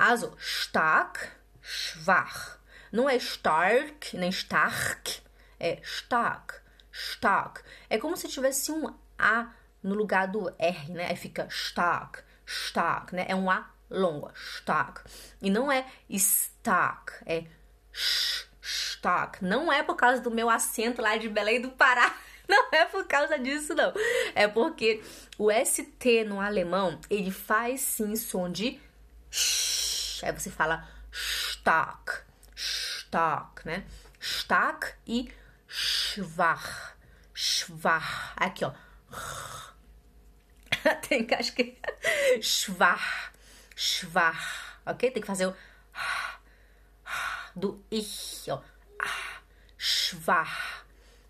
Also, stark, schwach. Não é stark, nem stark. É stark, stark. É como se tivesse um A no lugar do R, né? Aí fica stark, stark, né? É um A longo, stark. E não é stark, é stark. Não é por causa do meu acento lá de Belém do Pará. Não é por causa disso, não. É porque o ST no alemão, ele faz sim som de sh. Aí você fala stark, stark, né? Stark e schwach, schwach. Aqui, ó. Tem que acho que schwach, schwach, ok? Tem que fazer o do ich, ó. Schwach,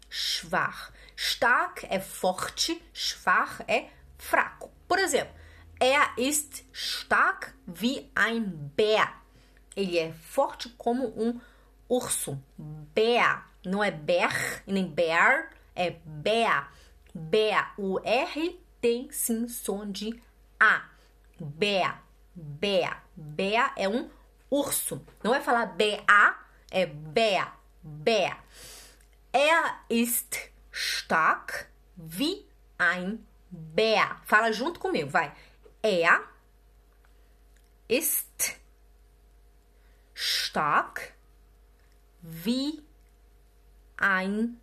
schwach. Stark é forte, schwach é fraco. Por exemplo, er ist stark wie ein Bär. Ele é forte como um urso. Bär. Não é ber nem bear, é bär. Bär. O R tem sim som de A. Bär. Bär. Bär é um urso. Não é falar B-A, é Bär. Bär. Er ist stark wie ein Bär. Fala junto comigo, vai. Er ist stark wie ein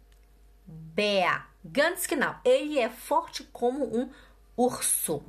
Bär. Ganz genau. Ele é forte como um urso.